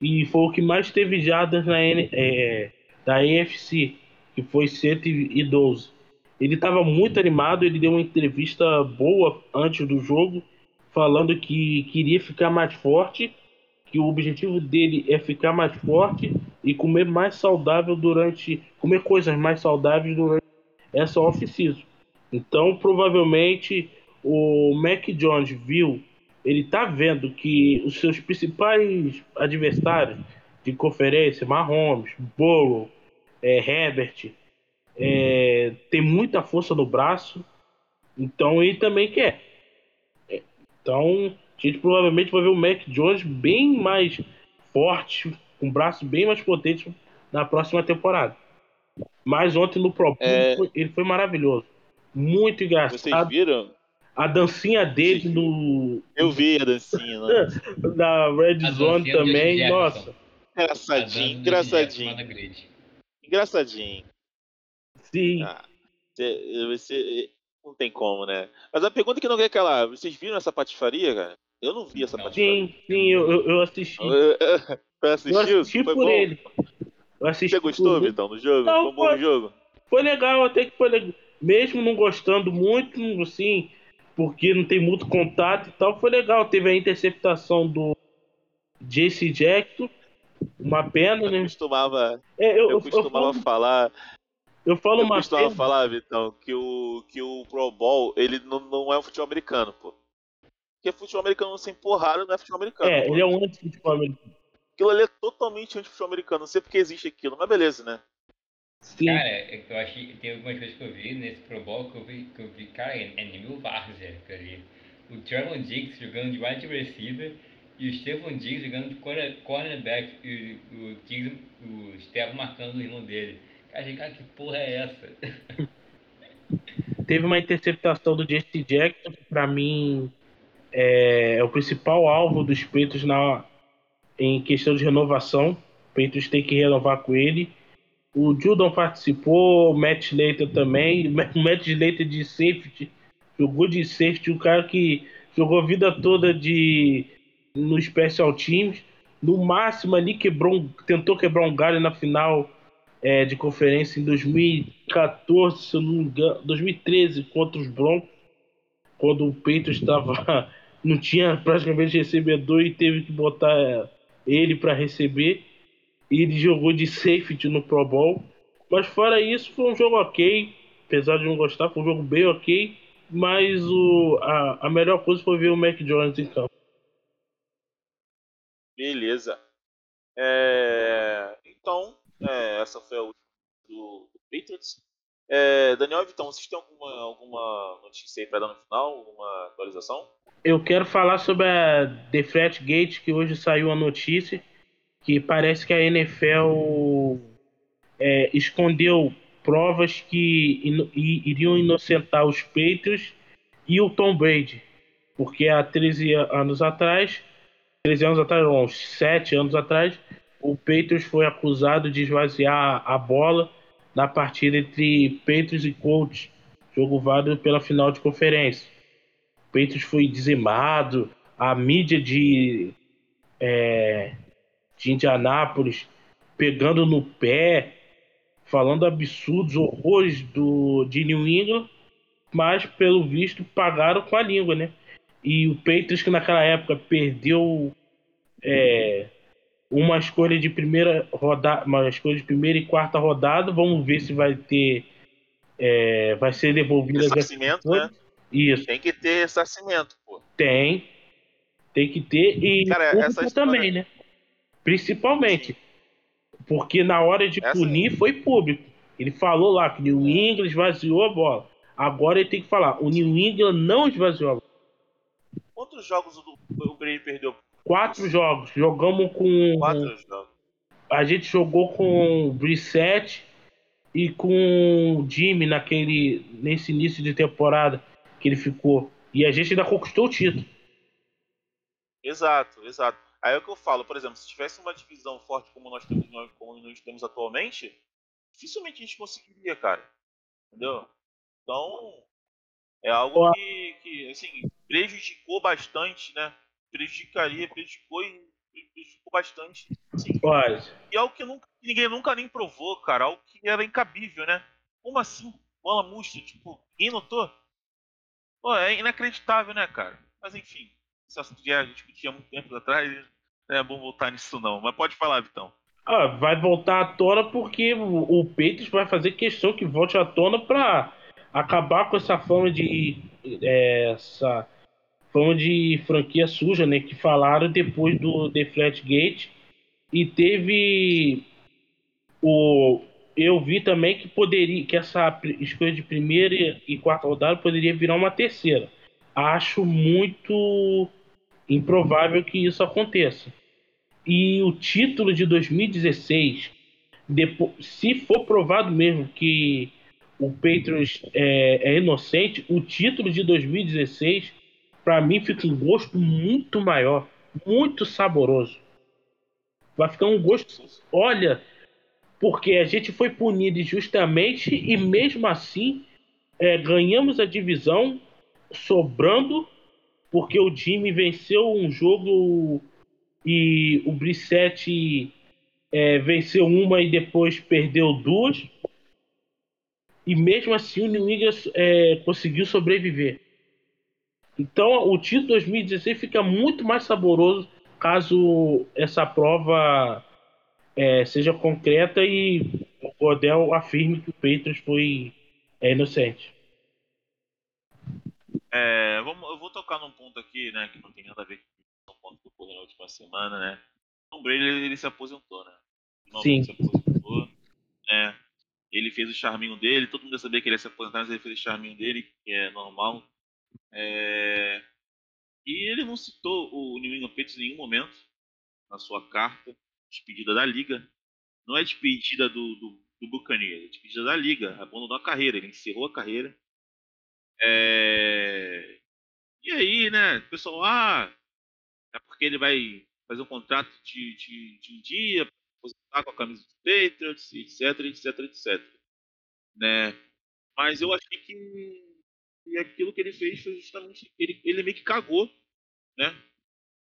e foi o que mais teve jardas na N, é, da AFC, que foi 112. Ele estava muito animado, ele deu uma entrevista boa antes do jogo, falando que queria ficar mais forte, que o objetivo dele é ficar mais forte e comer mais saudável durante. comer coisas mais saudáveis durante essa off-season. Então, provavelmente, o Mac Jones viu, ele tá vendo que os seus principais adversários de conferência, Mahomes, Burrow, é, Herbert, é, tem muita força no braço, então ele também quer. Então a gente provavelmente vai ver o Mac Jones bem mais forte, com braços bem mais potentes na próxima temporada. Mas ontem no Pro Bowl É. ele, foi, maravilhoso. Muito Vocês engraçado. viram? A dancinha dele Vocês no, Eu vi a dancinha, né? (laughs) na Red A Zone também. Nossa, Engraçadinho, engraçadinho, engraçadinho. sim. Ah, cê- você, não tem como, né? Mas a pergunta que não quer calar, vocês viram essa patifaria, cara? Eu não vi essa patifaria. Sim, sim, eu, eu, eu assisti. Você Eu assisti Foi por bom? ele. Eu assisti Você gostou, por. Vitão, do jogo? Não, foi bom foi- jogo? Foi legal, até que foi legal. Mesmo não gostando muito, assim, porque não tem muito contato e tal, foi legal. Teve a interceptação do JC Jackson. Uma pena, Eu né? costumava, É, eu, eu eu, eu costumava falo, falar, eu falo eu uma costumava pena. falar, Vitão, que o, que o Pro Bowl, ele não, não é um futebol americano, pô. Porque futebol americano sem porrada não é futebol americano. É, pô. ele é um anti-futebol americano. Aquilo ali é totalmente anti-futebol americano. Não sei porque existe aquilo, mas beleza, né? Sim. Cara, é que eu achei tem algumas coisas que eu vi nesse Pro Bowl que eu vi, que eu vi cara, é, é nível várzea aquilo ali. O Trevon Diggs jogando de wide receiver e o Stephon Diggs jogando de corner, cornerback e o Diggs, o Stephon marcando o irmão dele. Cara, cara, que porra é essa? (laughs) Teve uma interceptação do JC Jackson, que pra mim é, é o principal alvo dos Peitos na, em questão de renovação. Peitos tem que renovar com ele. O Judon participou, o Matt Slater também. O (laughs) Matt Slater de safety, jogou de safety, o cara que jogou a vida toda de no Special Teams. No máximo ali quebrou tentou quebrar um galho na final é, de conferência em 2014, se eu não me engano, 2013 contra os Broncos, quando o Peito estava não tinha praticamente recebedor e teve que botar é, ele para receber. E ele jogou de safety no Pro Bowl. Mas fora isso, foi um jogo ok. Apesar de não gostar, foi um jogo bem ok. Mas o, a, a melhor coisa foi ver o Mac Jones em campo. Beleza. É, Então, é, essa foi a última do, do Patriots. É, Daniel e Vitão, vocês têm alguma, alguma notícia aí pra dar no final? Alguma atualização? Eu quero falar sobre a Deflate Gate, que hoje saiu a notícia que parece que a NFL é, escondeu provas que ino- i- iriam inocentar os Patriots e o Tom Brady. Porque há 13 anos atrás, 13 anos atrás, não, uns 7 anos atrás, o Patriots foi acusado de esvaziar a bola na partida entre Patriots e Colts, jogo válido pela final de conferência. Patriots foi dizimado, a mídia de, é, de Indianápolis pegando no pé, falando absurdos, horrores do, de New England, mas pelo visto pagaram com a língua, né? E o Patriots que naquela época perdeu é, uma escolha de primeira rodada, uma escolha de primeira e quarta rodada, vamos ver se vai ter é, vai ser devolvida essa Ressarcimento, né? Isso, Tem que ter ressarcimento, pô. tem. Tem que ter. E Cara, história- também, né? Principalmente. Porque na hora de Essa- punir foi público. Ele falou lá que o New England esvaziou a bola. Agora ele tem que falar, o New England não esvaziou a bola. Quantos jogos o, o Brady perdeu? Quatro jogos. Jogamos com. Quatro jogos. A gente jogou com o Brissette e com o Jimmy naquele, nesse início de temporada que ele ficou. E a gente ainda conquistou o título. Exato, exato. Aí é o que eu falo, por exemplo, se tivesse uma divisão forte como nós temos, como nós temos atualmente, dificilmente a gente conseguiria, cara. Entendeu? Então, é algo que, que assim, prejudicou bastante, né? Prejudicaria, prejudicou e prejudicou bastante. Assim, Olha, e algo que nunca, ninguém nunca nem provou, cara. Algo que era incabível, né? Como assim? Bola murcha, tipo, ninguém notou? Pô, é inacreditável, né, cara? Mas enfim, isso assunto já discutia há muito tempo atrás. Não é bom voltar nisso, não. Mas pode falar, Vitão. Ah, vai voltar à tona porque o, Patriots vai fazer questão que volte à tona para acabar com essa fama de é, essa fama de franquia suja, né? Que falaram depois do The Gate e teve o eu vi também que poderia que essa escolha de primeira e- e quarta rodada poderia virar uma terceira. Acho muito improvável que isso aconteça. E o título de 2016, depois, se for provado mesmo que o Patriots é, é inocente, o título de 2016, para mim, fica um gosto muito maior, muito saboroso. Vai ficar um gosto. Olha, porque a gente foi punido injustamente e mesmo assim é, ganhamos a divisão sobrando, porque o time venceu um jogo e o Brissette é, venceu uma e depois perdeu duas. E mesmo assim o New England é, conseguiu sobreviver. Então o título 2016 fica muito mais saboroso caso essa prova é, seja concreta e o Godel afirme que o Patriots foi é, inocente. É, vamos, eu vou tocar num ponto aqui, né, que não tem nada a ver com o ponto que ocorreu na última semana, né? O Tom Brady ele, se aposentou, né? Sim. Se aposentou, né? Ele fez o charminho dele, todo mundo sabia que ele ia se aposentar, mas ele fez o charminho dele, que é normal. É... E ele não citou o New England Patriots em nenhum momento na sua carta despedida da liga. Não é despedida do, do, do Buccaneers, é despedida da liga, abandonou a carreira, ele encerrou a carreira. É... E aí, né, o pessoal, ah, é porque ele vai fazer um contrato de, de, de um dia, aposentar com a camisa do Patriots, etc, etc, etc. Né? Mas eu achei que e aquilo que ele fez foi justamente ele, ele meio que cagou, né?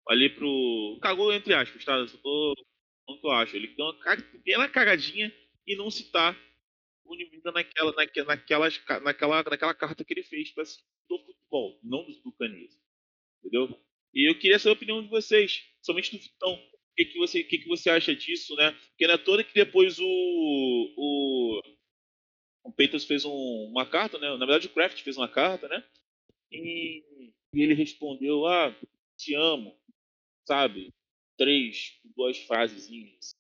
Ali pro cagou entre aspas, tá? Eu só tô quanto eu acho. Ele deu uma pequena cagadinha e não citar o Nvidia naquela, naquela, naquela, naquela carta que ele fez para do futebol, não dos Buccaneers. Entendeu? E eu queria saber a opinião de vocês, somente do Vitão. O que, que, você, que, que você acha disso, né? Porque não é toda que depois o. O, o Peters fez um, uma carta, né? Na verdade, o Kraft fez uma carta, né? E, e ele respondeu: Ah, te amo, sabe? Três, duas frasezinhas.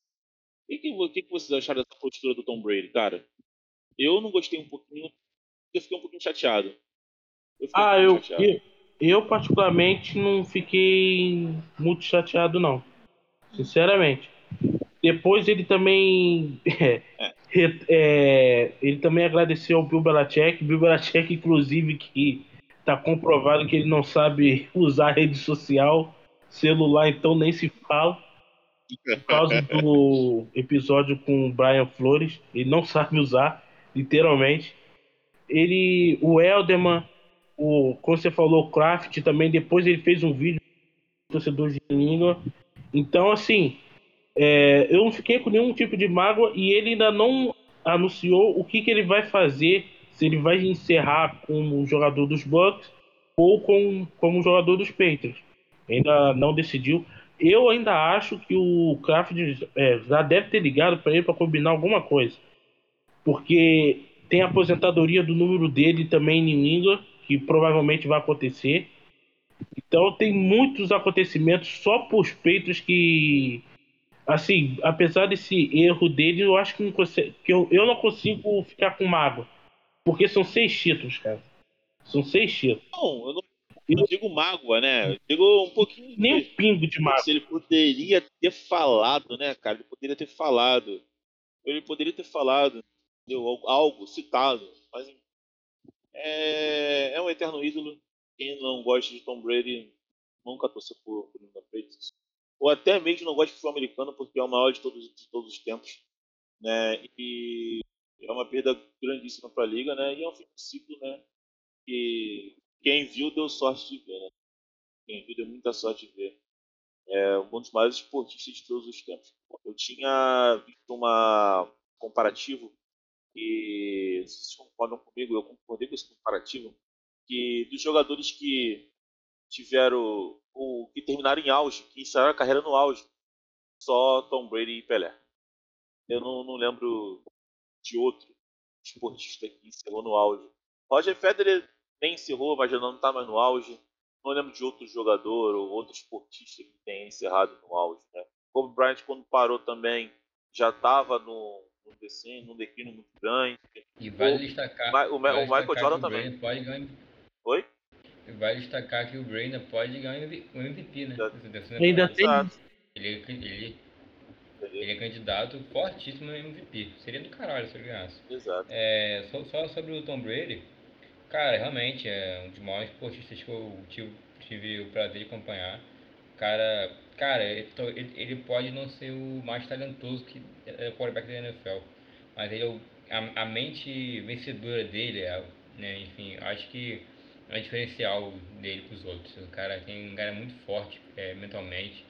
O que, que, que, que vocês acharam dessa postura do Tom Brady, cara? Eu não gostei um pouquinho, eu fiquei um pouquinho chateado. Eu ah, um eu, chateado. eu, eu particularmente não fiquei muito chateado, não. Sinceramente. Depois ele também. (laughs) É, é, ele também agradeceu ao Bill Belichick. Bill Belichick, inclusive, que tá comprovado que ele não sabe (laughs) usar rede social Celular, então, nem se fala. Por causa do (laughs) episódio com o Brian Flores. Ele não sabe usar, literalmente. Ele, o Elderman, o, como você falou, o Kraft também, depois ele fez um vídeo torcedor de língua. Então, assim, é, eu não fiquei com nenhum tipo de mágoa e ele ainda não anunciou o que, que ele vai fazer, se ele vai encerrar como jogador dos Bucks ou com, como jogador dos Patriots ainda não decidiu. Eu ainda acho que o Kraft é, já deve ter ligado para ele para combinar alguma coisa. Porque tem a aposentadoria do número dele também em New que provavelmente vai acontecer. Então tem muitos acontecimentos só por os peitos que. Assim, apesar desse erro dele, eu acho que, não consigo, que eu, eu não consigo ficar com mágoa. Porque são seis títulos, cara. São seis títulos. Não, eu não eu digo mágoa, né? Eu digo um pouquinho. Nem um pingo de mágoa. Ele poderia ter falado, né, cara? Ele poderia ter falado. Ele poderia ter falado entendeu? algo citado. Mas é, é um eterno ídolo. Quem não gosta de Tom Brady nunca torceu por, por Linda Patriots. Ou até mesmo não gosta de futebol americano porque é o maior de todos, de todos os tempos. Né? E é uma perda grandíssima para a liga, né? E é um fim de ciclo, né? Que quem viu deu sorte de ver, né? Quem viu deu muita sorte de ver. É um dos maiores esportistas de todos os tempos. Eu tinha visto uma comparativo e vocês concordam comigo, eu concordei com esse comparativo, que dos jogadores que tiveram ou que terminaram em auge, que iniciaram a carreira no auge, só Tom Brady e Pelé. Eu não, não lembro de outro esportista que encerrou no auge. Roger Federer nem encerrou, mas já não está mais no auge. Não lembro de outro jogador ou outro esportista que tenha encerrado no auge. Né? Kobe Bryant, quando parou também, já estava no, no declínio, num declínio muito grande. E vale destacar. O, o, o Michael Jordan também. Pode ganhar... Oi? E vale destacar que o Brainer pode ganhar o MVP, né? Ainda tem, Ele, ele, ele é candidato fortíssimo no MVP. Seria do caralho se ele ganhasse. Exato. É, só, só sobre o Tom Brady, cara, realmente é um dos maiores esportistas que eu tive, tive o prazer de acompanhar. Cara, cara, ele, ele, pode não ser o mais talentoso que é o quarterback da NFL, mas ele é a, a mente vencedora dele, é, né, enfim, acho que é diferencial dele para os outros. O cara tem um cara muito forte é, mentalmente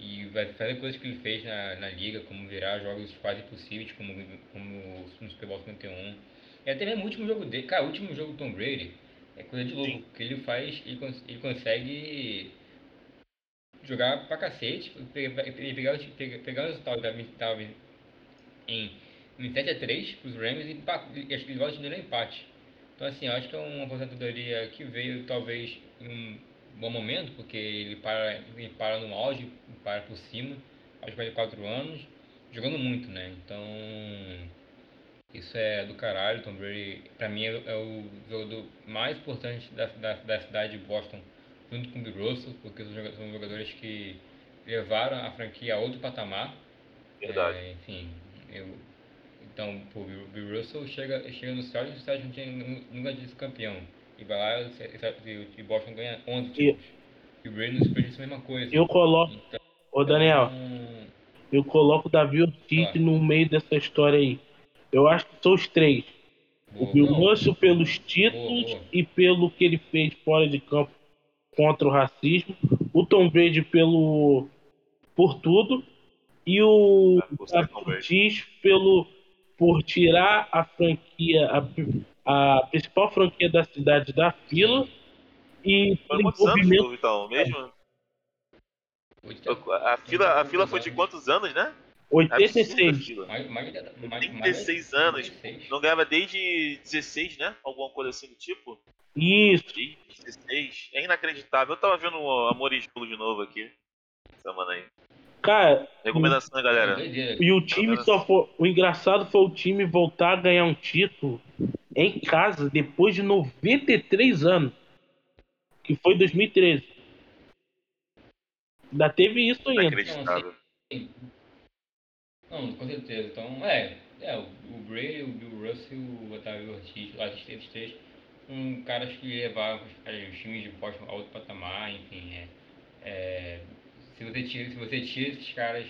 e vai fazer coisas que ele fez na, na liga, como virar jogos quase impossíveis, como, como no Super Bowl 51. E até mesmo o último jogo dele, cara, o último jogo do Tom Brady é coisa de louco, porque ele faz, ele, cons- ele consegue jogar pra cacete, pegar, pegar, pegar, pegar o resultado que estava em, em 7x3 pros Rams e, e acho que ele volta de empate. Então assim, eu acho que é uma aposentadoria que veio talvez em um bom momento, porque ele para, ele para no auge, para por cima, aos 44 anos, jogando muito, né? Então isso é do caralho, Tom Brady pra mim é, é o jogador mais importante da, da, da cidade de Boston, junto com o Bill Russell, porque são joga- são jogadores que levaram a franquia a outro patamar. Verdade. É, enfim, eu, então, pô, o Bill- Russell chega, chega no Celtics e o Celtics não tinha nu- nunca disse campeão. E vai lá e, e, e Boston ganha 11 E- títulos. E o Brady nos Spurs a mesma coisa. Eu coloco, Então, ô Daniel, eu coloco o Davi Ortiz Claro. no meio dessa história aí. Eu acho que são os três. O boa, Bill Russell pelos títulos boa. e pelo que ele fez fora de campo contra o racismo. O Tom Brady pelo por tudo e o Ah, é. Ortiz pelo por tirar a franquia a, a principal franquia da cidade da fila e Foi quantos anos, Vitão? Mesmo? Oito- A fila, a fila foi de quantos anos, né? Absurda a 86 fila. Mais, mais, mais, mais, 36 anos. 36. Não ganhava desde 16, né? Alguma coisa assim do tipo. isso Desde 16. É inacreditável. Eu tava vendo o Amor e Gelo de novo aqui. Semana aí. cara Recomendação, né, galera? E o time só foi. O engraçado foi o time voltar a ganhar um título em casa depois de 93 anos. Que foi 2013. Ainda teve isso ainda. Inacreditável. Não, com certeza. Então, é, é o, o o Bill Russell, o Otávio Ortiz, lá esses três, um caras que levaram os, times de Boston a outro patamar, enfim, é, é, se você tira, se você tira esses caras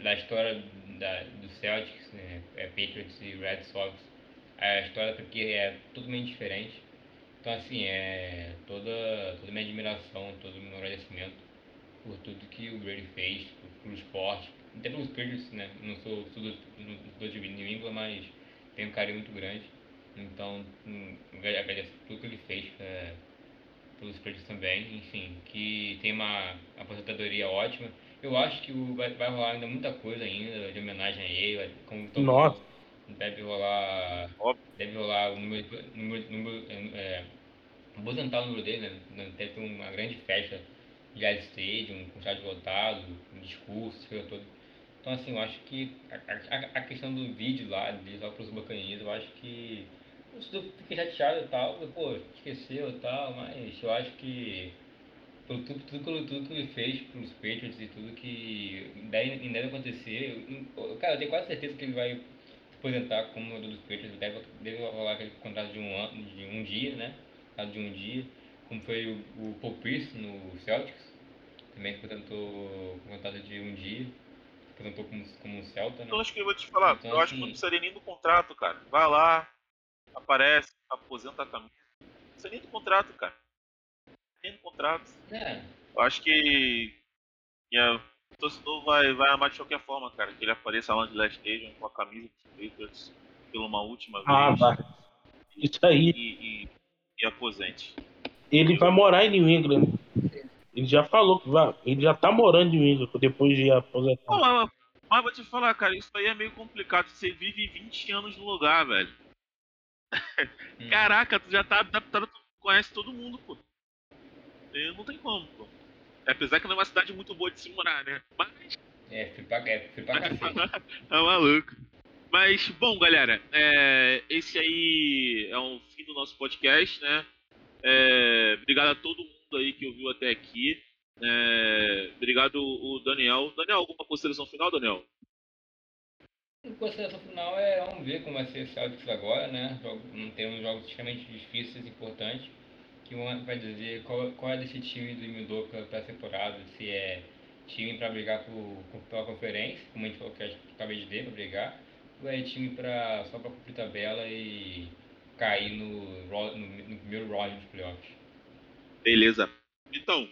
da história da, do Celtics, né, é, Patriots e Red Sox, a história porque é totalmente diferente. Então assim, é toda, toda minha admiração, todo o meu agradecimento por tudo que o Brady fez pro esporte, até pelos Patriots, né? Não sou, sou do, não sou de New England, mas tenho um carinho muito grande. Então, hum, agradeço tudo que ele fez é, pelos Patriots também. Enfim, que tem uma aposentadoria ótima. Eu acho que o, vai, vai rolar ainda muita coisa ainda de homenagem a ele, vai- como o Tom Nossa. deve rolar, Óbvio. deve rolar o número, número, número é, aposentar o número dele, né? Deve ter uma grande festa de Stadium, com estádio lotado, um discurso, toda. Então, assim, eu acho que a, a, a questão do vídeo lá, de só para os bacaninhas, eu acho que. Eu fiquei chateado e tal, pô, esqueceu e tal, mas eu acho que. Por tudo, tudo, tudo, que ele fez pros Patriots e tudo que deve, deve acontecer, eu- cara, eu tenho quase certeza que ele vai se aposentar como jogador dos Patriots, deve, deve rolar aquele contrato de um ano, de um dia, né? De um dia, como foi o, o Paul Pierce no Celtics, também se aposentou contrato de um dia, se aposentou como, como um Celta, né? Então acho que eu vou te falar. Então, eu acho que assim- não precisaria nem do contrato, cara. Vai lá, aparece, aposenta a camisa. Não precisa nem do contrato, cara. Nem do contrato. É, Eu acho que, o torcedor vai, vai amar de qualquer forma, cara. Que ele apareça lá no Last Stadium com a camisa dos Patriots pela uma última Ah, vez. vai. Isso aí. E, e, e aposente. Ele vai morar em New England. Ele já falou que vai. Ele já tá morando em England depois de aposentar. mas, mas vou te falar, cara, isso aí é meio complicado. Você vive 20 anos no lugar, velho. (laughs) hum. Caraca, tu já tá adaptado, tu conhece todo mundo, pô. E não tem como, pô. Apesar que não é uma cidade muito boa de se morar, né? Mas é, fui pra, é, fui pra cacete. (laughs) é maluco. Mas, bom, galera, é, esse aí é o fim do nosso podcast, né? É, obrigado a todo mundo aí que ouviu até aqui. É, obrigado, o Daniel. Daniel, alguma consideração final, Daniel? A consideração final é vamos ver como vai ser esse Celtics agora, né? Não temos jogos extremamente difíceis e importantes. Que vai dizer qual, qual é desse time do Mildoka para essa temporada, se é time para brigar por, pela conferência, como a gente falou que acabei de ver para brigar, ou é time pra, só para cumprir tabela e cair no, no, no primeiro round dos playoffs. Beleza. Então.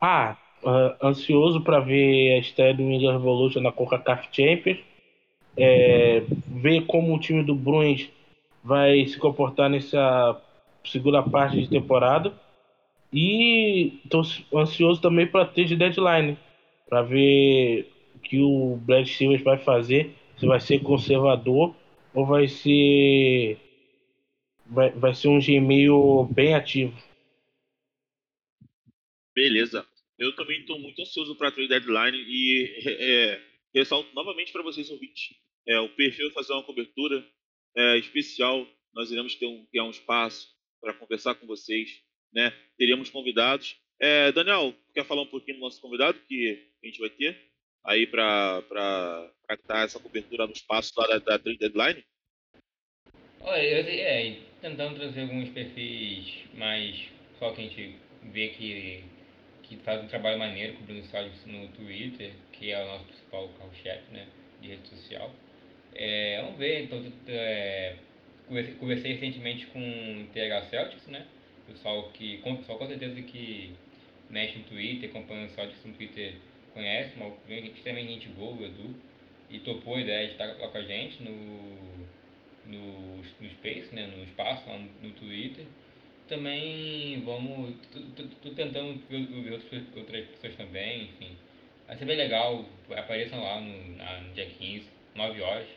Ah, uh, ansioso para ver a estreia do Ninja Revolution na CONCACAF Champions. É, ver como o time do Bruins vai se comportar nessa segunda parte de temporada. E estou ansioso também para ter de deadline, para ver o que o Brad Stevens vai fazer, se vai ser conservador ou vai ser vai, vai ser um Gmail bem ativo. Beleza. Eu também estou muito ansioso para a trade deadline e é, ressalto novamente para vocês ouvintes, é, o perfil fazer uma cobertura é, especial. Nós iremos ter um, criar um espaço para conversar com vocês né? Teríamos convidados. É, Daniel, quer falar um pouquinho do nosso convidado que a gente vai ter aí para dar essa cobertura no espaço lá da, da Trade Deadline? Olha, eu, é, tentando trazer alguns perfis mais só que a gente vê que, que faz um trabalho maneiro cobrindo os no Twitter, que é o nosso principal carro-chefe né, de rede social. É, vamos ver, então, é, conversei, conversei recentemente com o TH Celtics, né? pessoal que, com, pessoal com certeza que mexe no Twitter, acompanha o Celtics no Twitter, conhece, uma extremamente gente boa, o Edu, e topou a ideia de estar lá com a gente no, no, no Space, né, no espaço, lá no, no Twitter. Também vamos, tô, tentando ver outras, pessoas também, enfim. Vai ser bem legal, apareçam lá no, na, no dia 15, 9 horas.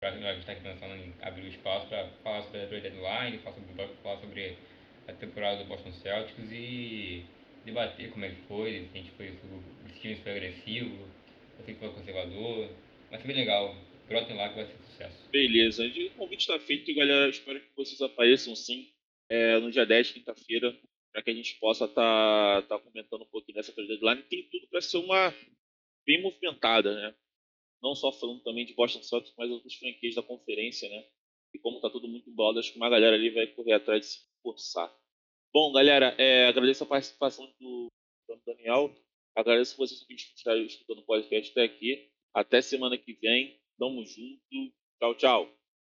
Pra, nós estar aqui pensando em abrir o espaço para falar sobre a deadline, falar sobre, falar sobre a temporada do Boston Celtics e debater como é que foi, se a gente foi, se o time foi agressivo, se foi conservador. Vai ser bem legal. Brotem lá que vai ser sucesso. Beleza. O convite está feito, galera. Espero que vocês apareçam sim é, no dia 10, quinta-feira, para que a gente possa estar tá, tá comentando um pouquinho dessa deadline. Tem tudo para ser uma bem movimentada, né? Não só falando também de Boston Celtics, mas outros franquias da conferência, né? E como tá tudo muito embolado, acho que uma galera ali vai correr atrás de se forçar. Bom, galera, é, agradeço a participação do, do Daniel. Agradeço vocês que estiveram escutando o podcast até aqui. Até semana que vem. Tamo junto. Tchau, tchau.